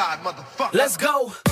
side, motherfucker. Let's go.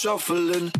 Shuffling.